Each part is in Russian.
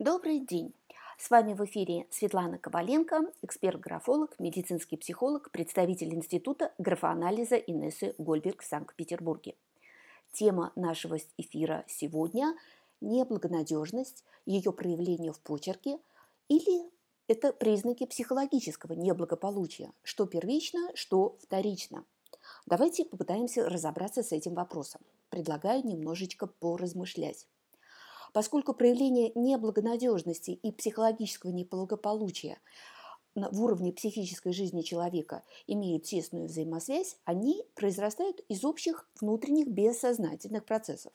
Добрый день! С вами в эфире Светлана Коваленко, эксперт-графолог, медицинский психолог, представитель Института графоанализа Инессы Гольберг в Санкт-Петербурге. Тема нашего эфира сегодня – неблагонадежность, ее проявление в почерке или это признаки психологического неблагополучия, что первично, что вторично. Давайте попытаемся разобраться с этим вопросом. Предлагаю немножечко поразмышлять. Поскольку проявление неблагонадежности и психологического неблагополучия в уровне психической жизни человека имеют тесную взаимосвязь, они произрастают из общих внутренних бессознательных процессов.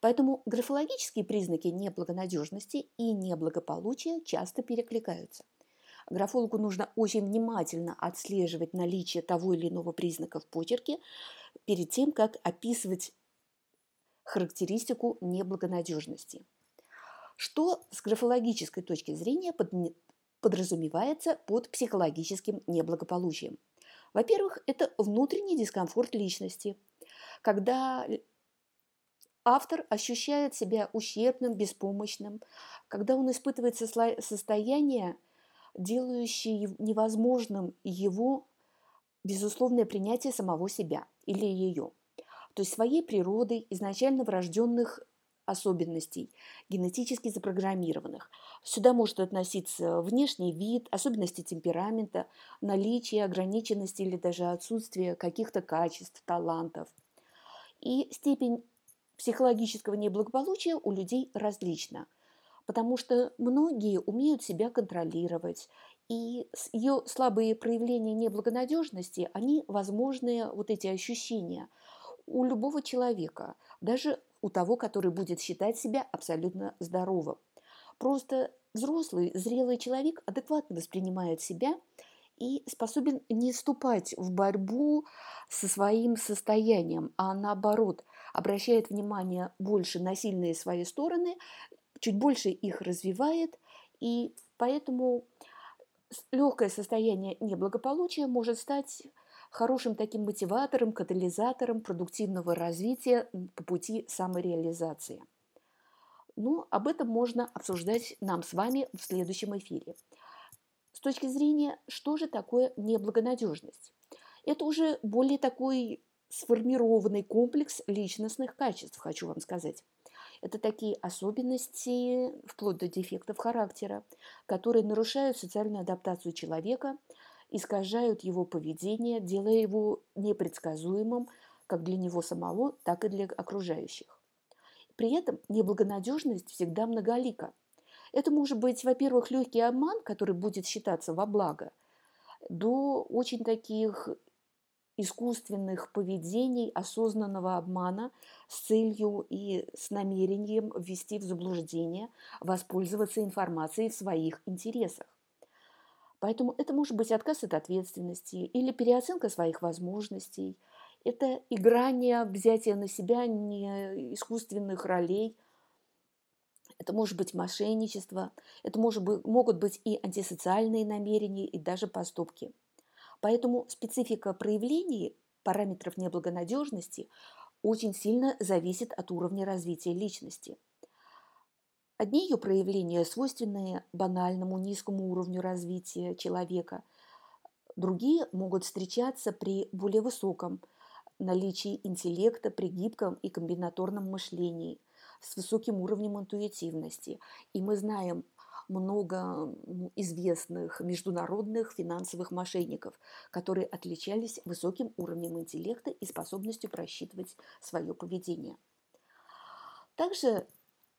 Поэтому графологические признаки неблагонадежности и неблагополучия часто перекликаются. Графологу нужно очень внимательно отслеживать наличие того или иного признака в почерке перед тем, как описывать характеристику неблагонадежности. Что с графологической точки зрения подразумевается под психологическим неблагополучием? Во-первых, это внутренний дискомфорт личности, когда автор ощущает себя ущербным, беспомощным, когда он испытывает состояние, делающее невозможным его безусловное принятие самого себя или ее – то есть своей природой, изначально врожденных особенностей, генетически запрограммированных. Сюда может относиться внешний вид, особенности темперамента, наличие, ограниченности или даже отсутствие каких-то качеств, талантов. И степень психологического неблагополучия у людей различна, потому что многие умеют себя контролировать, и ее слабые проявления неблагонадежности, они возможные, вот эти ощущения – у любого человека, даже у того, который будет считать себя абсолютно здоровым. Просто взрослый, зрелый человек адекватно воспринимает себя и способен не вступать в борьбу со своим состоянием, а наоборот, обращает внимание больше на сильные свои стороны, чуть больше их развивает, и поэтому легкое состояние неблагополучия может стать хорошим таким мотиватором, катализатором продуктивного развития по пути самореализации. Ну, об этом можно обсуждать нам с вами в следующем эфире. С точки зрения, что же такое неблагонадежность? Это уже более такой сформированный комплекс личностных качеств, хочу вам сказать. Это такие особенности, вплоть до дефектов характера, которые нарушают социальную адаптацию человека – искажают его поведение, делая его непредсказуемым как для него самого, так и для окружающих. При этом неблагонадежность всегда многолика. Это может быть, во-первых, легкий обман, который будет считаться во благо, до очень таких искусственных поведений, осознанного обмана с целью и с намерением ввести в заблуждение, воспользоваться информацией в своих интересах. Поэтому это может быть отказ от ответственности или переоценка своих возможностей. Это играние, взятие на себя не искусственных ролей. Это может быть мошенничество. Это может быть, могут быть и антисоциальные намерения, и даже поступки. Поэтому специфика проявлений параметров неблагонадежности очень сильно зависит от уровня развития личности – Одни ее проявления свойственны банальному низкому уровню развития человека, другие могут встречаться при более высоком наличии интеллекта, при гибком и комбинаторном мышлении, с высоким уровнем интуитивности. И мы знаем много известных международных финансовых мошенников, которые отличались высоким уровнем интеллекта и способностью просчитывать свое поведение. Также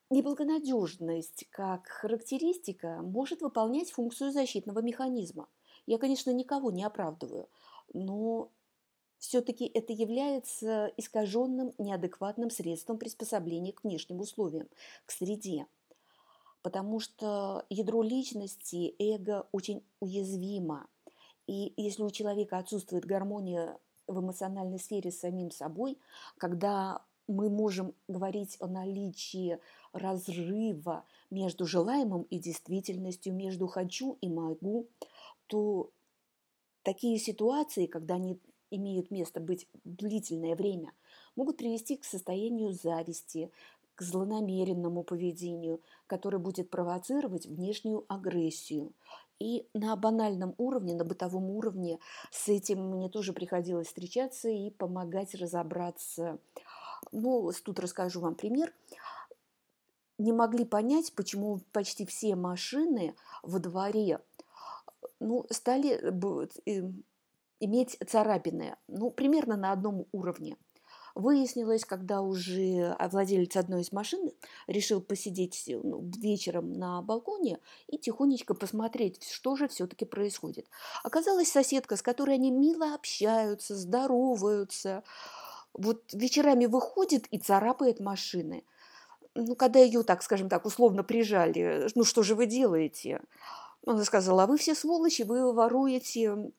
Неблагонадежность как характеристика может выполнять функцию защитного механизма. Я, конечно, никого не оправдываю, но все-таки это является искаженным, неадекватным средством приспособления к внешним условиям, к среде. Потому что ядро личности, эго очень уязвимо. И если у человека отсутствует гармония в эмоциональной сфере с самим собой, когда мы можем говорить о наличии разрыва между желаемым и действительностью, между хочу и могу, то такие ситуации, когда они имеют место быть длительное время, могут привести к состоянию зависти, к злонамеренному поведению, которое будет провоцировать внешнюю агрессию. И на банальном уровне, на бытовом уровне с этим мне тоже приходилось встречаться и помогать разобраться. Ну, тут расскажу вам пример. Не могли понять, почему почти все машины во дворе ну, стали э, иметь царапины, ну, примерно на одном уровне. Выяснилось, когда уже владелец одной из машин решил посидеть ну, вечером на балконе и тихонечко посмотреть, что же все-таки происходит. Оказалась соседка, с которой они мило общаются, здороваются. Вот вечерами выходит и царапает машины. Ну, когда ее, так скажем так, условно прижали, ну что же вы делаете? Она сказала, а вы все сволочи, вы воруете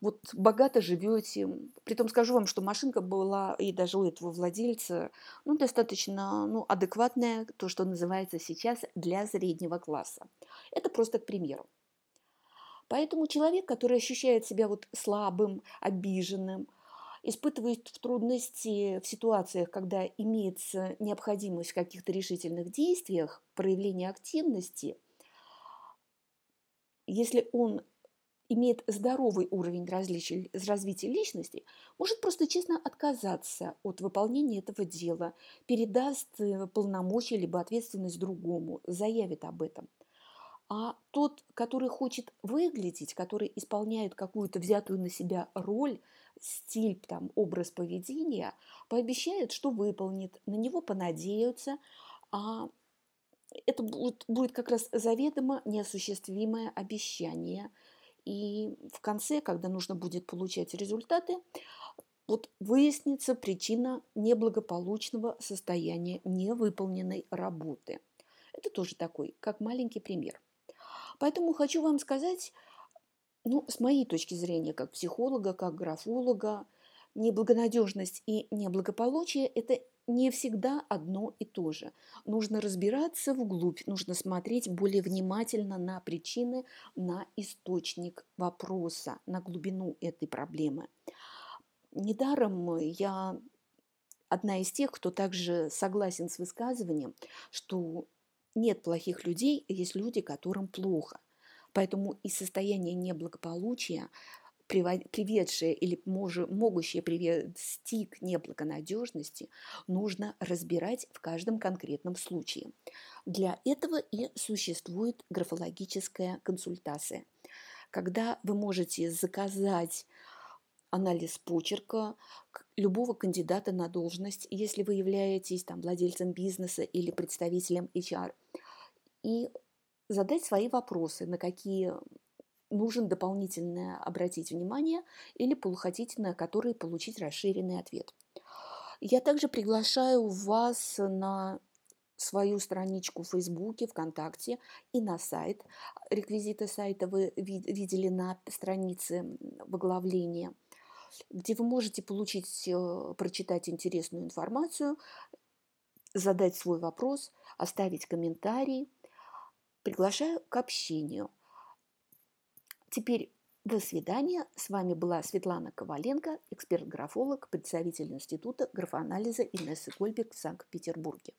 вот богато живете. Притом скажу вам, что машинка была и даже у этого владельца ну, достаточно ну, адекватная, то, что называется сейчас для среднего класса. Это просто к примеру. Поэтому человек, который ощущает себя вот слабым, обиженным, испытывает трудности в ситуациях, когда имеется необходимость в каких-то решительных действиях, проявления активности, если он имеет здоровый уровень развития личности, может просто честно отказаться от выполнения этого дела, передаст э, полномочия либо ответственность другому, заявит об этом. А тот, который хочет выглядеть, который исполняет какую-то взятую на себя роль, стиль, там, образ поведения, пообещает, что выполнит, на него понадеются, а это будет, будет как раз заведомо неосуществимое обещание – и в конце, когда нужно будет получать результаты, вот выяснится причина неблагополучного состояния невыполненной работы. Это тоже такой, как маленький пример. Поэтому хочу вам сказать, ну, с моей точки зрения, как психолога, как графолога, неблагонадежность и неблагополучие – это не всегда одно и то же. Нужно разбираться вглубь, нужно смотреть более внимательно на причины, на источник вопроса, на глубину этой проблемы. Недаром я одна из тех, кто также согласен с высказыванием, что нет плохих людей, есть люди, которым плохо. Поэтому и состояние неблагополучия приведшее или могущее привести к неблагонадежности, нужно разбирать в каждом конкретном случае. Для этого и существует графологическая консультация, когда вы можете заказать анализ почерка любого кандидата на должность, если вы являетесь там, владельцем бизнеса или представителем HR, и задать свои вопросы, на какие нужен дополнительно обратить внимание или хотите на который получить расширенный ответ. Я также приглашаю вас на свою страничку в Фейсбуке, ВКонтакте и на сайт. Реквизиты сайта вы видели на странице выглавления, где вы можете получить, э, прочитать интересную информацию, задать свой вопрос, оставить комментарий. Приглашаю к общению – Теперь до свидания. С вами была Светлана Коваленко, эксперт-графолог, представитель Института графоанализа Инессы Гольберг в Санкт-Петербурге.